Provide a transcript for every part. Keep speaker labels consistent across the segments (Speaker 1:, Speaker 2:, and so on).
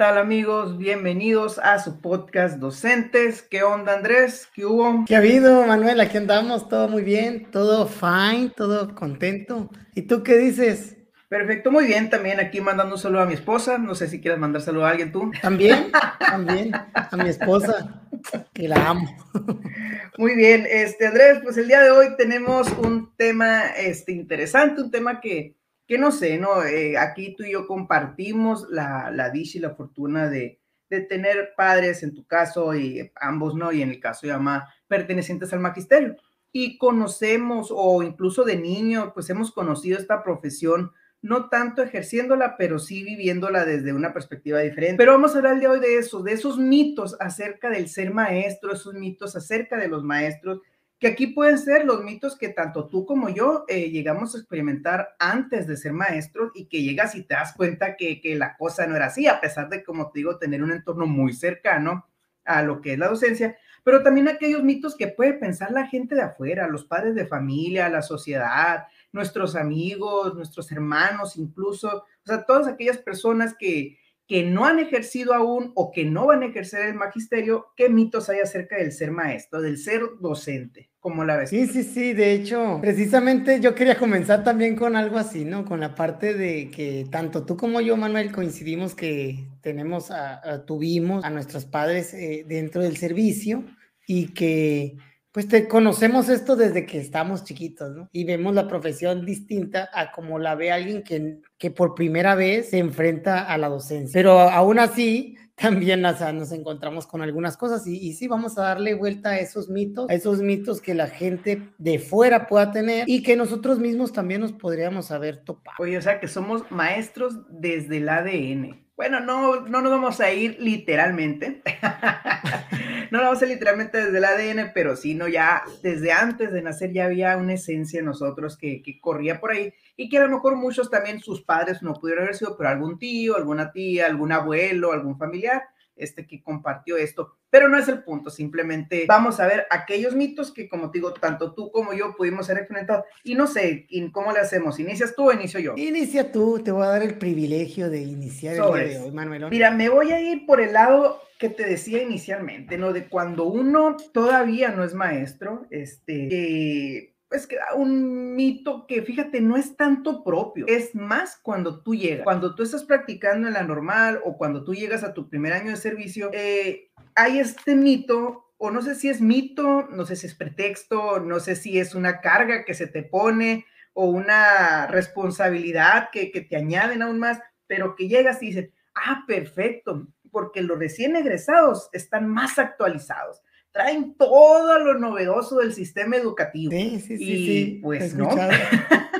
Speaker 1: tal amigos? Bienvenidos a su podcast Docentes. ¿Qué onda Andrés? ¿Qué hubo?
Speaker 2: ¿Qué ha habido Manuel? Aquí andamos, todo muy bien, todo fine, todo contento. ¿Y tú qué dices?
Speaker 1: Perfecto, muy bien. También aquí mandando un saludo a mi esposa. No sé si quieres mandar saludo a alguien tú.
Speaker 2: También, también, a mi esposa, que la amo.
Speaker 1: Muy bien, este Andrés, pues el día de hoy tenemos un tema este, interesante, un tema que que no sé, ¿no? Eh, aquí tú y yo compartimos la, la dicha y la fortuna de, de, tener padres, en tu caso, y ambos, ¿no? Y en el caso de mamá, pertenecientes al magisterio. Y conocemos, o incluso de niño, pues hemos conocido esta profesión, no tanto ejerciéndola, pero sí viviéndola desde una perspectiva diferente. Pero vamos a hablar de hoy de eso, de esos mitos acerca del ser maestro, esos mitos acerca de los maestros, que aquí pueden ser los mitos que tanto tú como yo eh, llegamos a experimentar antes de ser maestros y que llegas y te das cuenta que, que, la cosa no era así, a pesar de, como te digo, tener un entorno muy cercano a lo que es la docencia, pero también aquellos mitos que puede pensar la gente de afuera, los padres de familia, la sociedad, nuestros amigos, nuestros hermanos, incluso, o sea, todas aquellas personas que, que no han ejercido aún o que no van a ejercer el magisterio, ¿qué mitos hay acerca del ser maestro, del ser docente? ¿Cómo la ves?
Speaker 2: Sí, sí, sí, de hecho, precisamente yo quería comenzar también con algo así, ¿no? Con la parte de que tanto tú como yo, Manuel, coincidimos que tenemos, a, tuvimos a nuestros padres eh, dentro del servicio y que pues te conocemos esto desde que estamos chiquitos, ¿no? Y vemos la profesión distinta a como la ve alguien que, que por primera vez se enfrenta a la docencia. Pero aún así, también nos encontramos con algunas cosas y, y, sí vamos a darle vuelta a esos mitos, a esos mitos que la gente de fuera pueda tener y que nosotros mismos también nos podríamos haber topado.
Speaker 1: Oye, o sea que somos maestros desde el ADN. Bueno, no, no nos vamos a ir literalmente. no nos vamos a ir literalmente desde el ADN, pero sí, no, ya desde antes de nacer ya había una esencia en nosotros que, que corría por ahí y que a lo mejor muchos también sus padres no pudieron haber sido, pero algún tío, alguna tía, algún abuelo, algún familiar este, que compartió esto. Pero no es el punto, simplemente vamos a ver aquellos mitos que, como digo, tanto tú como yo pudimos ser enfrentados. Y no sé, ¿cómo le hacemos? ¿Inicias tú o inicio yo?
Speaker 2: Inicia tú, te voy a dar el privilegio de iniciar el día de hoy, Manuel.
Speaker 1: Mira, me voy a ir por el lado que te decía inicialmente, ¿no? De cuando uno todavía no es maestro, este, es que un mito que, fíjate, no es tanto propio, es más cuando tú llegas, cuando tú estás practicando en la normal o cuando tú llegas a tu primer año de servicio, eh, hay este mito, o no sé si es mito, no sé si es pretexto, no sé si es una carga que se te pone o una responsabilidad que, que te añaden aún más, pero que llegas y dices, ah, perfecto, porque los recién egresados están más actualizados traen todo lo novedoso del sistema educativo.
Speaker 2: Sí, sí, sí. sí. Pues no.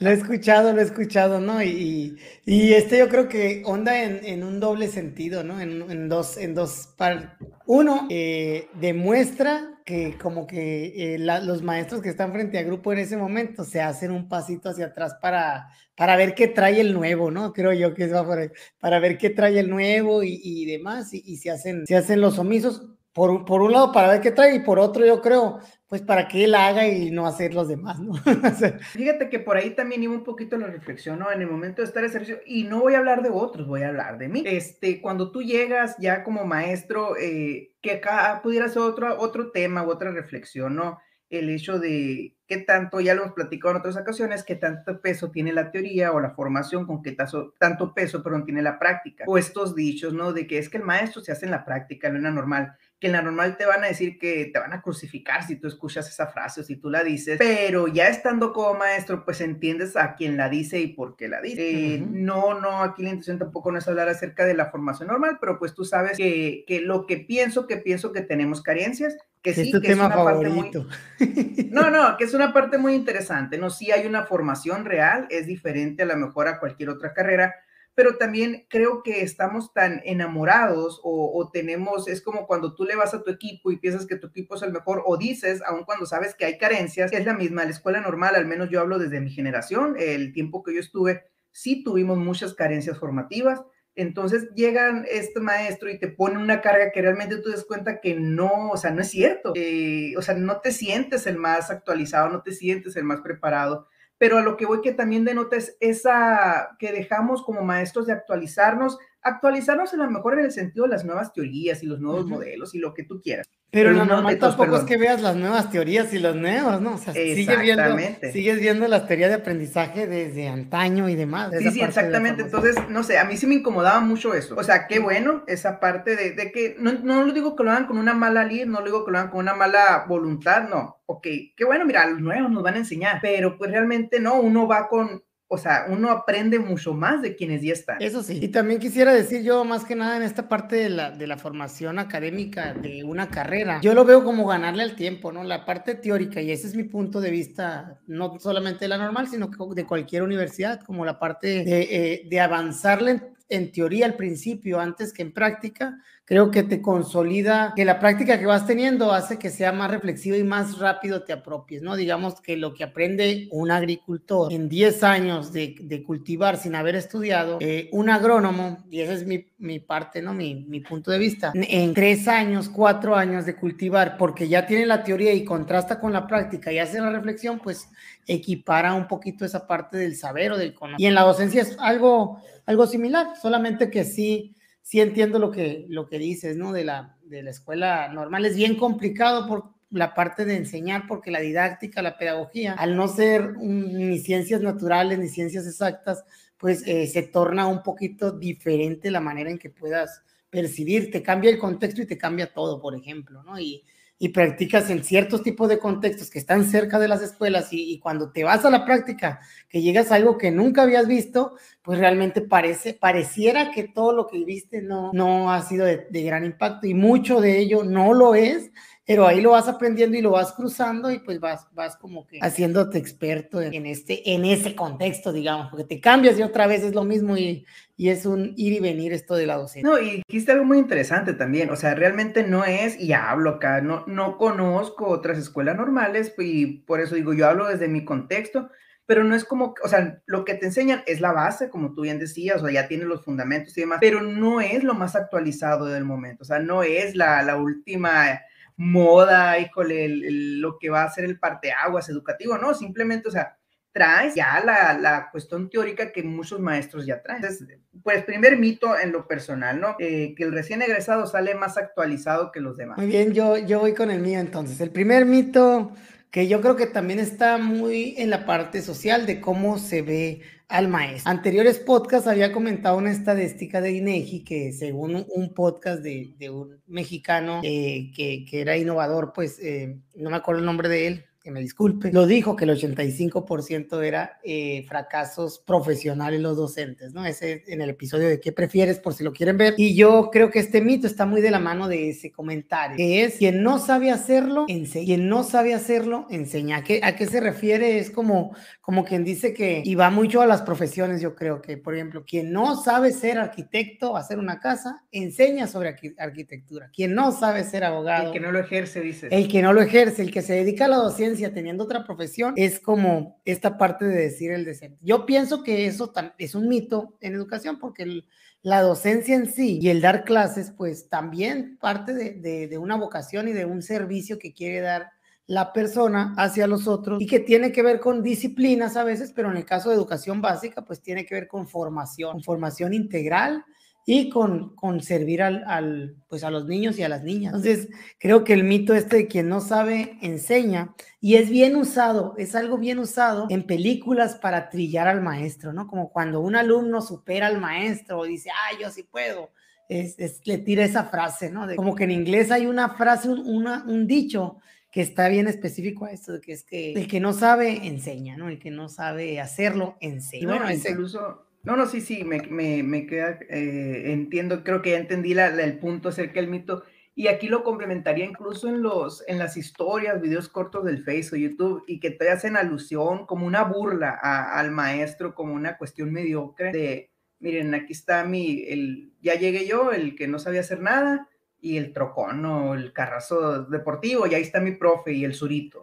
Speaker 2: Lo he escuchado, lo he escuchado, ¿no? Y, y este yo creo que onda en, en un doble sentido, ¿no? En, en dos, en dos par... Uno, eh, demuestra que como que eh, la, los maestros que están frente al grupo en ese momento se hacen un pasito hacia atrás para, para ver qué trae el nuevo, ¿no? Creo yo que es para, para ver qué trae el nuevo y, y demás, y, y, se, hacen, se hacen los omisos por, por, un lado para ver qué trae y por otro yo creo, pues para que él haga y no hacer los demás, ¿no?
Speaker 1: Fíjate que por ahí también iba un poquito la reflexión, ¿no? En el momento de estar en servicio, y no voy a hablar de otros, voy a hablar de mí. Este, cuando tú llegas ya como maestro, eh, que acá pudiera ser otro, otro tema u otra reflexión, ¿no? El hecho de qué tanto, ya lo hemos platicado en otras ocasiones, qué tanto peso tiene la teoría o la formación, con qué tazo, tanto peso, perdón, tiene la práctica. O estos dichos, ¿no? De que es que el maestro se hace en la práctica, no en la normal que en la normal te van a decir que te van a crucificar si tú escuchas esa frase o si tú la dices, pero ya estando como maestro, pues entiendes a quién la dice y por qué la dice. Eh, no, no, aquí la intención tampoco no es hablar acerca de la formación normal, pero pues tú sabes que, que lo que pienso, que pienso que tenemos carencias, que sí,
Speaker 2: es
Speaker 1: que
Speaker 2: tema
Speaker 1: es una
Speaker 2: favorito.
Speaker 1: parte muy... No, no, que es una parte muy interesante, ¿no? Sí hay una formación real, es diferente a lo mejor a cualquier otra carrera, pero también creo que estamos tan enamorados o, tenemos, es como cuando tú le vas a tu equipo y piensas que tu equipo es el mejor o dices, aun cuando sabes que hay carencias, es la misma, la escuela normal, al menos yo hablo desde mi generación, el tiempo que yo estuve, sí tuvimos muchas carencias formativas, entonces llegan este maestro y te pone una carga que realmente tú des cuenta que no, o sea, no es cierto. Eh, o sea, no te sientes el más actualizado, no te sientes el más preparado pero a lo que voy que también denota es esa que dejamos como maestros de actualizarnos actualizarnos a lo mejor en el sentido de las nuevas teorías y los nuevos modelos y lo que tú quieras.
Speaker 2: Pero, lo normal tampoco es que veas las nuevas teorías y los nuevos, ¿no? O sea, sigues viendo, sigues viendo las teorías de aprendizaje desde antaño y demás.
Speaker 1: Sí, sí, exactamente. Entonces, no sé, a mí sí me incomodaba mucho eso. O sea, qué bueno esa parte de, de que, no, no lo digo que lo hagan con una mala lid, no lo digo que lo hagan con una mala voluntad, no. Ok, qué bueno, mira, los nuevos nos van a enseñar, pero pues realmente no, uno va con o sea, uno aprende mucho más de quienes ya están.
Speaker 2: Eso sí. Y también quisiera decir yo, más que nada en esta parte de la, de la formación académica de una carrera, yo lo veo como ganarle al tiempo, ¿no? La parte teórica, y ese es mi punto de vista, no solamente de la normal, sino de cualquier universidad, como la parte de, eh, de avanzarle en teoría al principio antes que en práctica, creo que te consolida, que la práctica que vas teniendo hace que sea más reflexivo y más rápido te apropies, ¿no? Digamos que lo que aprende un agricultor en 10 años de, de cultivar sin haber estudiado, eh, un agrónomo, y esa es mi, mi parte, ¿no? Mi, mi, punto de vista, en 3 años, 4 años de cultivar, porque ya tiene la teoría y contrasta con la práctica y hace la reflexión, pues equipara un poquito esa parte del saber o del conocimiento. Y en la docencia es algo, algo similar, solamente que sí sí entiendo lo que, lo que dices, ¿no? De la, de la escuela normal. Es bien complicado por la parte de enseñar, porque la didáctica, la pedagogía, al no ser ni ciencias naturales ni ciencias exactas, pues eh, se torna un poquito diferente la manera en que puedas percibir, te cambia el contexto y te cambia todo, por ejemplo, ¿no? Y, y practicas en ciertos tipos de contextos que están cerca de las escuelas y, cuando te vas a la práctica, que llegas a algo que nunca habías visto, pues realmente parece, pareciera que todo lo que viste no, no ha sido de, de gran impacto y mucho de ello no lo es pero ahí lo vas aprendiendo y lo vas cruzando y pues vas, vas como que haciéndote experto en, este, en ese contexto, digamos, porque te cambias y otra vez es lo mismo y, y es un ir y venir esto de la docencia.
Speaker 1: No, y dijiste algo muy interesante también, o sea, realmente no es, y hablo acá, no, no conozco otras escuelas normales y por eso digo, yo hablo desde mi contexto, pero no es como, o sea, lo que te enseñan es la base, como tú bien decías, o sea, ya tiene los fundamentos y demás, pero no es lo más actualizado del momento, o sea, no es la, la última moda, híjole, lo que va a ser el parteaguas educativo, no, simplemente, o sea, traes ya la, la, cuestión teórica que muchos maestros ya traen. Entonces, pues primer mito en lo personal, ¿no? Eh, que el recién egresado sale más actualizado que los demás.
Speaker 2: Muy bien, yo, yo voy con el mío entonces. El primer mito que yo creo que también está muy en la parte social de cómo se ve al maestro. Anteriores podcasts había comentado una estadística de INEGI que según un podcast de, un mexicano eh, que, que, era innovador, pues eh, no me acuerdo el nombre de él, que me disculpe, lo dijo que el 85% era eh, fracasos profesionales los docentes, ¿no? Ese en el episodio de qué prefieres, por si lo quieren ver. Y yo creo que este mito está muy de la mano de ese comentario, que es quien no sabe hacerlo, enseña. Quien no sabe hacerlo, enseña. ¿A qué, a qué se refiere? Es como, como quien dice que, y va mucho a las profesiones, yo creo que, por ejemplo, quien no sabe ser arquitecto, hacer una casa, enseña sobre arquitectura. Quien no sabe ser abogado.
Speaker 1: El que no lo ejerce, dice.
Speaker 2: El que no lo ejerce, el que se dedica a la docencia teniendo otra profesión es como esta parte de decir el decente. Yo pienso que eso es un mito en educación porque la docencia en sí y el dar clases pues también parte de, de una vocación y de un servicio que quiere dar la persona hacia los otros y que tiene que ver con disciplinas a veces, pero en el caso de educación básica, pues tiene que ver con formación, formación integral y con, con servir al, al, pues a los niños y a las niñas. Entonces, creo que el mito este de quien no sabe, enseña, y es bien usado, es algo bien usado en películas para trillar al maestro, ¿no? Como cuando un alumno supera al maestro y dice, ah, yo sí puedo, es, le tira esa frase, ¿no? De, como que en inglés hay una frase, un, una, un dicho que está bien específico a esto, de que es que el que no sabe, enseña, ¿no? El que no sabe hacerlo, enseña.
Speaker 1: Bueno, incluso no, no, sí, sí, me, me, me queda, eh, entiendo, creo que ya entendí la, el punto acerca del mito. Y aquí lo complementaría incluso en, los, en las historias, videos cortos del Facebook, YouTube, y que te hacen alusión como una burla al maestro, como una cuestión mediocre de, miren, aquí está mi, el, ya llegué yo, el que no sabía hacer nada, y el trocón o el carrazo deportivo, y ahí está mi profe y el surito,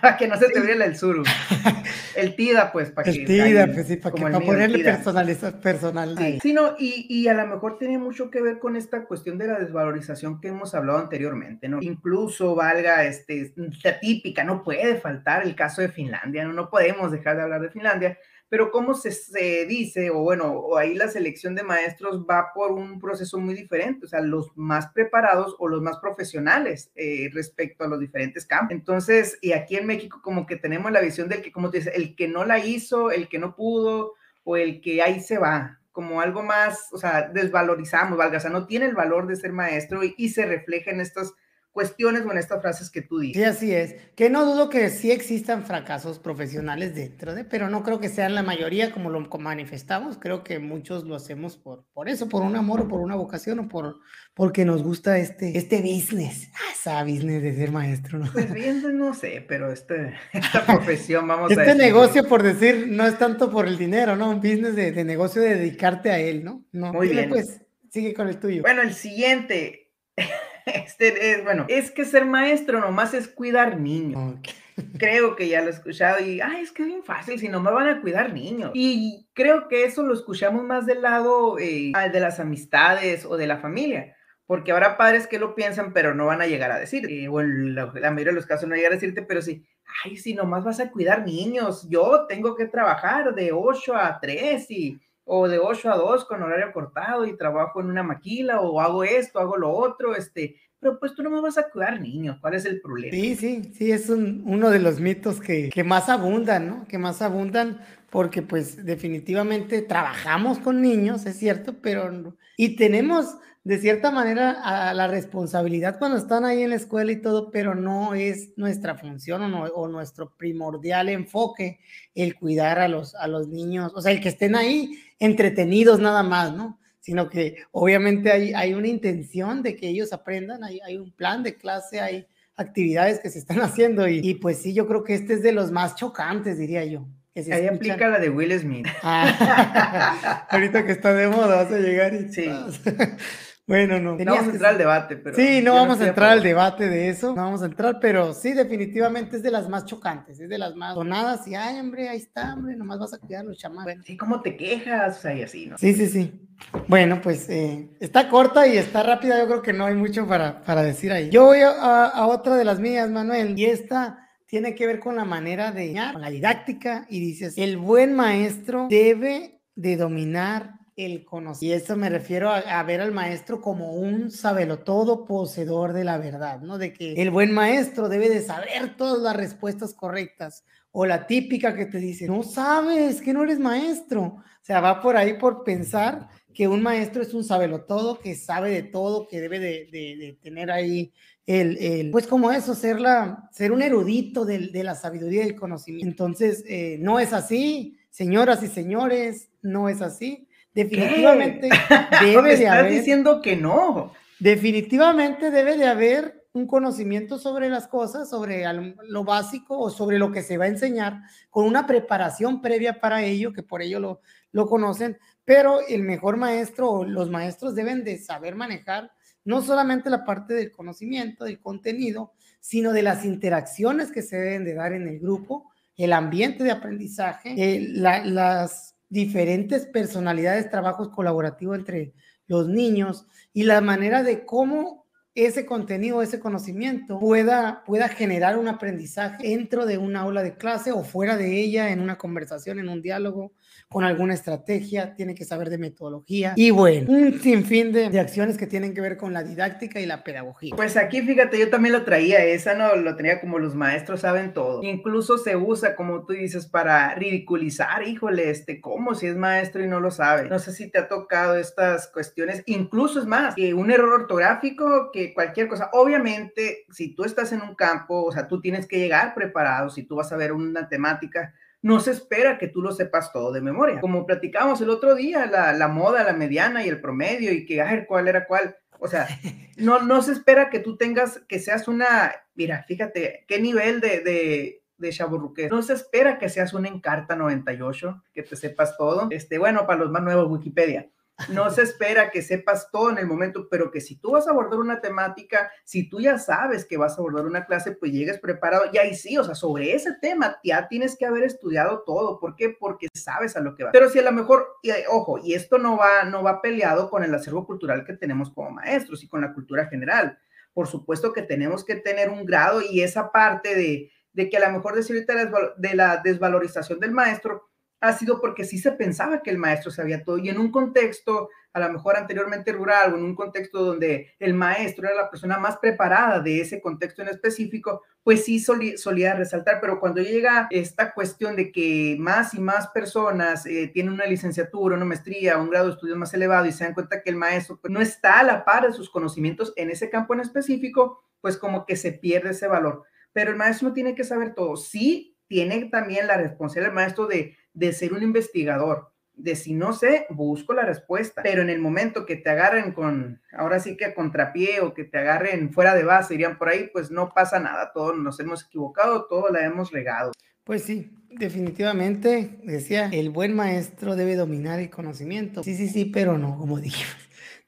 Speaker 1: para que no se te vea el suru. El tida, pues,
Speaker 2: para que... El tida, pues sí, para, que, para ponerle personal, personal.
Speaker 1: Sí, sí no, y, y, a lo mejor tiene mucho que ver con esta cuestión de la desvalorización que hemos hablado anteriormente, ¿no? Incluso valga, este, la típica, no puede faltar el caso de Finlandia, no, no podemos dejar de hablar de Finlandia, pero cómo se, se, dice, o bueno, o ahí la selección de maestros va por un proceso muy diferente, o sea, los más preparados o los más profesionales eh, respecto a los diferentes campos. Entonces, y aquí en México como que tenemos la visión del que, como te dice, el que no la hizo, el que no pudo, o el que ahí se va, como algo más, o sea, desvalorizamos, valga, o sea, no tiene el valor de ser maestro y, y se refleja en estas cuestiones en estas frases que tú dices.
Speaker 2: Sí, así es. Que no dudo que sí existan fracasos profesionales dentro de, pero no creo que sean la mayoría como lo manifestamos. Creo que muchos lo hacemos por, por eso, por un amor o por una vocación o por porque nos gusta este, este business. Ah, esa business de ser maestro, ¿no?
Speaker 1: Pues bien, no sé, pero este, esta profesión, vamos
Speaker 2: este a Este negocio, por decir, no es tanto por el dinero, ¿no? Un business de, de negocio de dedicarte a él, ¿no? no
Speaker 1: Muy bien.
Speaker 2: Pues sigue con el tuyo.
Speaker 1: Bueno, el siguiente Este es, bueno, es que ser maestro nomás es cuidar niños. Creo que ya lo he escuchado y, ay, es que es bien fácil, si no me van a cuidar niños. Y creo que eso lo escuchamos más del lado eh, de las amistades o de la familia, porque habrá padres que lo piensan, pero no van a llegar a decir, eh, o en la, la, mayoría de los casos no llegar a decirte, pero sí, ay, si nomás vas a cuidar niños, yo tengo que trabajar de 8 a 3 y o de 8 a 2 con horario cortado y trabajo en una maquila o hago esto, hago lo otro, este, pero pues tú no me vas a cuidar niños, ¿cuál es el problema?
Speaker 2: Sí, sí, sí, es un, uno de los mitos que, que, más abundan, ¿no? Que más abundan porque pues definitivamente trabajamos con niños, es cierto, pero y tenemos de cierta manera a la responsabilidad cuando están ahí en la escuela y todo, pero no es nuestra función o, no, o, nuestro primordial enfoque el cuidar a los, a los niños, o sea, el que estén ahí entretenidos nada más, ¿no? Sino que obviamente hay, hay una intención de que ellos aprendan, hay, hay un plan de clase, hay actividades que se están haciendo y, y, pues sí, yo creo que este es de los más chocantes, diría yo.
Speaker 1: Que se Ahí escuchan. aplica la de Will Smith.
Speaker 2: Ah, ahorita que está de moda, vas a llegar y...
Speaker 1: Sí.
Speaker 2: Bueno, no.
Speaker 1: No vamos a entrar al debate, pero.
Speaker 2: Sí, no vamos no a entrar al debate de eso, no vamos a entrar, pero sí, definitivamente es de las más chocantes, es de las más donadas y, ay, hombre, ahí está, hombre, nomás vas a cuidar los chamacos.
Speaker 1: Sí, ¿cómo te quejas? O sea, y así, ¿no?
Speaker 2: Sí, sí, sí. Bueno, pues eh, está corta y está rápida, yo creo que no hay mucho para, para decir ahí. Yo voy a, a, otra de las mías, Manuel, y esta tiene que ver con la manera de, con la didáctica, y dices, el buen maestro debe de dominar el conocimiento. Y eso me refiero a, a, ver al maestro como un sabelotodo poseedor de la verdad, ¿no? De que el buen maestro debe de saber todas las respuestas correctas. O la típica que te dice, no sabes que no eres maestro. O sea, va por ahí por pensar que un maestro es un sabelotodo, que sabe de todo, que debe de, de, de tener ahí el, el, pues como eso, ser, la, ser un erudito de, de la sabiduría y del conocimiento. Entonces, eh, no es así, señoras y señores, no es así definitivamente
Speaker 1: ¿Qué? debe de haber. diciendo que no.
Speaker 2: Definitivamente debe de haber un conocimiento sobre las cosas, sobre lo básico o sobre lo que se va a enseñar, con una preparación previa para ello, que por ello lo, lo conocen, pero el mejor maestro o los maestros deben de saber manejar no solamente la parte del conocimiento, del contenido, sino de las interacciones que se deben de dar en el grupo, el ambiente de aprendizaje, eh, la, las diferentes personalidades, trabajos colaborativos entre los niños y la manera de cómo ese contenido, ese conocimiento pueda, pueda generar un aprendizaje dentro de una aula de clase o fuera de ella, en una conversación, en un diálogo, con alguna estrategia, tiene que saber de metodología y bueno, un sinfín de, de, acciones que tienen que ver con la didáctica y la pedagogía.
Speaker 1: Pues aquí fíjate, yo también lo traía, esa no lo tenía como los maestros saben todo. Incluso se usa, como tú dices, para ridiculizar, híjole, este, ¿cómo si es maestro y no lo sabe? No sé si te ha tocado estas cuestiones, incluso es más, que un error ortográfico, que cualquier cosa. Obviamente, si tú estás en un campo, o sea, tú tienes que llegar preparado, si tú vas a ver una temática, no se espera que tú lo sepas todo de memoria. Como platicamos el otro día, la, la moda, la mediana y el promedio y que, ver cuál era cuál. O sea, no, no se espera que tú tengas, que seas una, mira, fíjate, qué nivel de, de, de chaburruque. No se espera que seas una Encarta 98, que te sepas todo. Este, bueno, para los más nuevos, Wikipedia. No se espera que sepas todo en el momento, pero que si tú vas a abordar una temática, si tú ya sabes que vas a abordar una clase, pues llegues preparado. Y ahí sí, o sea, sobre ese tema ya tienes que haber estudiado todo. ¿Por qué? Porque sabes a lo que va. Pero si a lo mejor, y, ojo, y esto no va, no va peleado con el acervo cultural que tenemos como maestros y con la cultura general. Por supuesto que tenemos que tener un grado y esa parte de, de que a lo mejor decir ahorita de la desvalorización del maestro, ha sido porque sí se pensaba que el maestro sabía todo y en un contexto a lo mejor anteriormente rural o en un contexto donde el maestro era la persona más preparada de ese contexto en específico, pues sí solía, resaltar, pero cuando llega esta cuestión de que más y más personas eh, tienen una licenciatura, una maestría, un grado de estudios más elevado y se dan cuenta que el maestro pues, no está a la par de sus conocimientos en ese campo en específico, pues como que se pierde ese valor. Pero el maestro no tiene que saber todo. Sí tiene también la responsabilidad del maestro de, de ser un investigador, de si no sé, busco la respuesta. Pero en el momento que te agarren con, ahora sí que a contrapié o que te agarren fuera de base, irían por ahí, pues no pasa nada, todos nos hemos equivocado, todo la hemos regado.
Speaker 2: Pues sí, definitivamente, decía, el buen maestro debe dominar el conocimiento. Sí, sí, sí, pero no, como dije.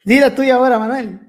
Speaker 2: Dila tú y ahora, Manuel.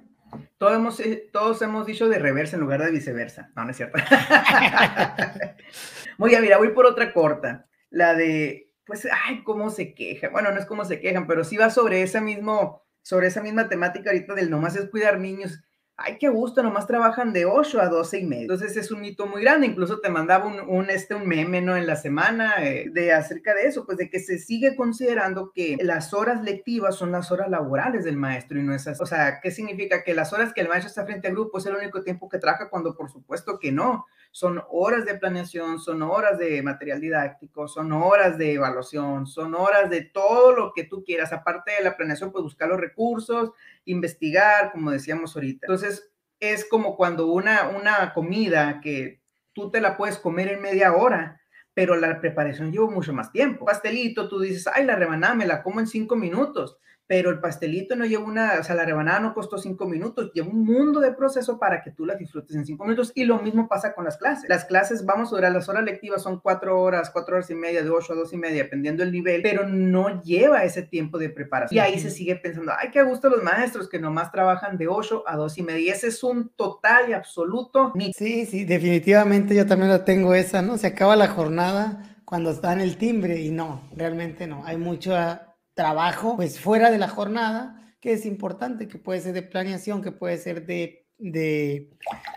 Speaker 1: Todos hemos, eh, todos hemos dicho de reversa en lugar de viceversa. No, no es cierto. Muy bien, mira, voy por otra corta. La de pues, ay, cómo se queja. Bueno, no es cómo se quejan, pero sí va sobre esa, mismo, sobre esa misma temática ahorita del nomás es cuidar niños ay, qué gusto, nomás trabajan de 8 a 12 y medio. Entonces es un mito muy grande, incluso te mandaba un, este, un meme, ¿no? En la semana eh, de acerca de eso, pues de que se sigue considerando que las horas lectivas son las horas laborales del maestro y no esas, o sea, ¿qué significa? Que las horas que el maestro está frente al grupo es el único tiempo que trabaja cuando por supuesto que no. Son horas de planeación, son horas de material didáctico, son horas de evaluación, son horas de todo lo que tú quieras. Aparte de la planeación, pues buscar los recursos, investigar, como decíamos ahorita. Entonces, es como cuando una, una comida que tú te la puedes comer en media hora, pero la preparación lleva mucho más tiempo. Pastelito, tú dices, ay, la rebanada me la como en cinco minutos pero el pastelito no lleva una, o sea, la rebanada no costó cinco minutos, lleva un mundo de proceso para que tú la disfrutes en cinco minutos y lo mismo pasa con las clases. Las clases, vamos a durar, las horas lectivas son cuatro horas, cuatro horas y media, de ocho a dos y media, dependiendo del nivel, pero no lleva ese tiempo de preparación. Y ahí se sigue pensando, ay, qué gusto los maestros que nomás trabajan de ocho a dos y media. Y ese es un total y absoluto
Speaker 2: Sí, sí, definitivamente yo también lo tengo esa, ¿no? Se acaba la jornada cuando en el timbre y no, realmente no. Hay mucha trabajo, pues fuera de la jornada, que es importante, que puede ser de planeación, que puede ser de, de,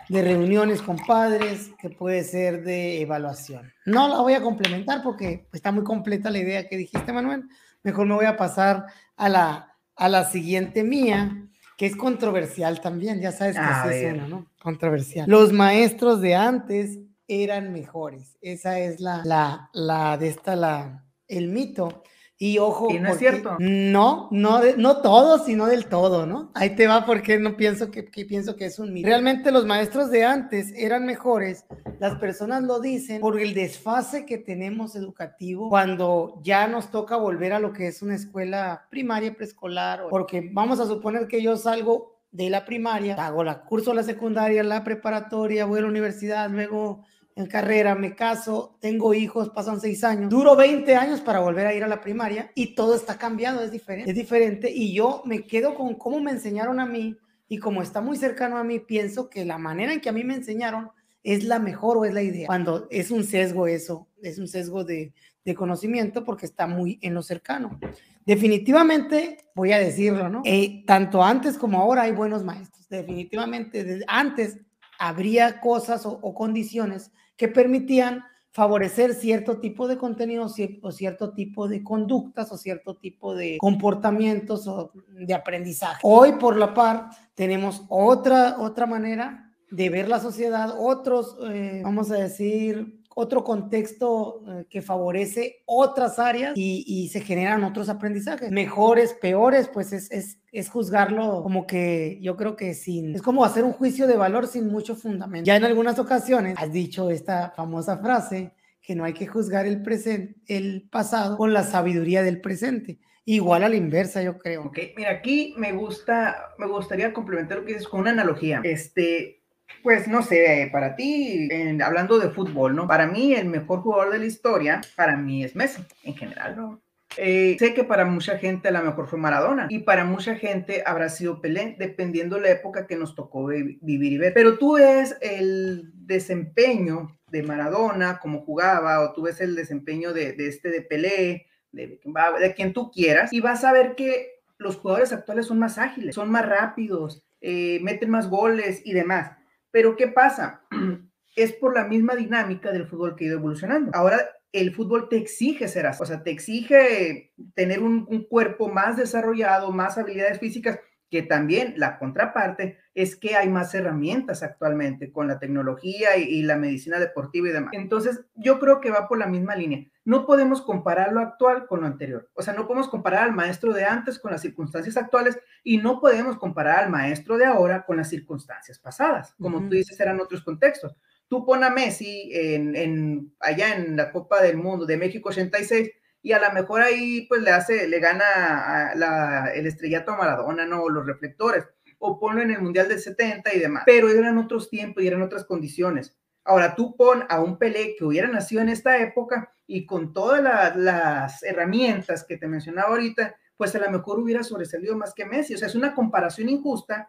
Speaker 2: de, reuniones con padres, que puede ser de evaluación. No la voy a complementar porque está muy completa la idea que dijiste, Manuel. Mejor me voy a pasar a la, a la siguiente mía, que es controversial también, ya sabes que así es una, ¿no? Controversial. Los maestros de antes eran mejores. Esa es la, la, la de esta, la, el mito y ojo,
Speaker 1: no es cierto.
Speaker 2: No, no, no todo, sino del todo, ¿no? Ahí te va porque no pienso que, pienso que es un mito. Realmente los maestros de antes eran mejores. Las personas lo dicen por el desfase que tenemos educativo cuando ya nos toca volver a lo que es una escuela primaria, preescolar, porque vamos a suponer que yo salgo de la primaria, hago la curso la secundaria, la preparatoria, voy a la universidad, luego en carrera, me caso, tengo hijos, pasan seis años, duro 20 años para volver a ir a la primaria y todo está cambiado, es diferente, es diferente y yo me quedo con cómo me enseñaron a mí y como está muy cercano a mí, pienso que la manera en que a mí me enseñaron es la mejor o es la idea. Cuando es un sesgo eso, es un sesgo de, de conocimiento porque está muy en lo cercano. Definitivamente, voy a decirlo, ¿no? Eh, tanto antes como ahora hay buenos maestros. Definitivamente, antes habría cosas o, o condiciones que permitían favorecer cierto tipo de contenidos o cierto tipo de conductas o cierto tipo de comportamientos o de aprendizaje. Hoy, por la par, tenemos otra, otra manera de ver la sociedad, otros, eh, vamos a decir, otro contexto eh, que favorece otras áreas y, se generan otros aprendizajes, mejores, peores, pues es, es, es, juzgarlo como que yo creo que sin, es como hacer un juicio de valor sin mucho fundamento. Ya en algunas ocasiones has dicho esta famosa frase que no hay que juzgar el presente, el pasado con la sabiduría del presente. Igual a la inversa, yo creo.
Speaker 1: Ok, mira, aquí me gusta, me gustaría complementar lo que dices con una analogía. Este, pues no sé, para ti, hablando de fútbol, ¿no? Para mí el mejor jugador de la historia, para mí es Messi, en general, ¿no? Eh, sé que para mucha gente a lo mejor fue Maradona y para mucha gente habrá sido Pelé, dependiendo la época que nos tocó vivir y ver. Pero tú ves el desempeño de Maradona, cómo jugaba, o tú ves el desempeño de, este de Pelé, de, de quien tú quieras, y vas a ver que los jugadores actuales son más ágiles, son más rápidos, eh, meten más goles y demás. Pero ¿qué pasa? es por la misma dinámica del fútbol que ha ido evolucionando. Ahora el fútbol te exige ser así, o sea, te exige tener un, un cuerpo más desarrollado, más habilidades físicas que también la contraparte es que hay más herramientas actualmente con la tecnología y, la medicina deportiva y demás. Entonces, yo creo que va por la misma línea. No podemos comparar lo actual con lo anterior. O sea, no podemos comparar al maestro de antes con las circunstancias actuales y no podemos comparar al maestro de ahora con las circunstancias pasadas. Como tú dices, eran otros contextos. Tú pon a Messi en, allá en la Copa del Mundo de México 86 y a lo mejor ahí pues le hace, le gana la, el estrellato a Maradona, ¿no? Los reflectores, o ponlo en el Mundial del 70 y demás, pero eran otros tiempos y eran otras condiciones. Ahora tú pon a un Pelé que hubiera nacido en esta época y con todas las herramientas que te mencionaba ahorita, pues a lo mejor hubiera sobresalido más que Messi. O sea, es una comparación injusta.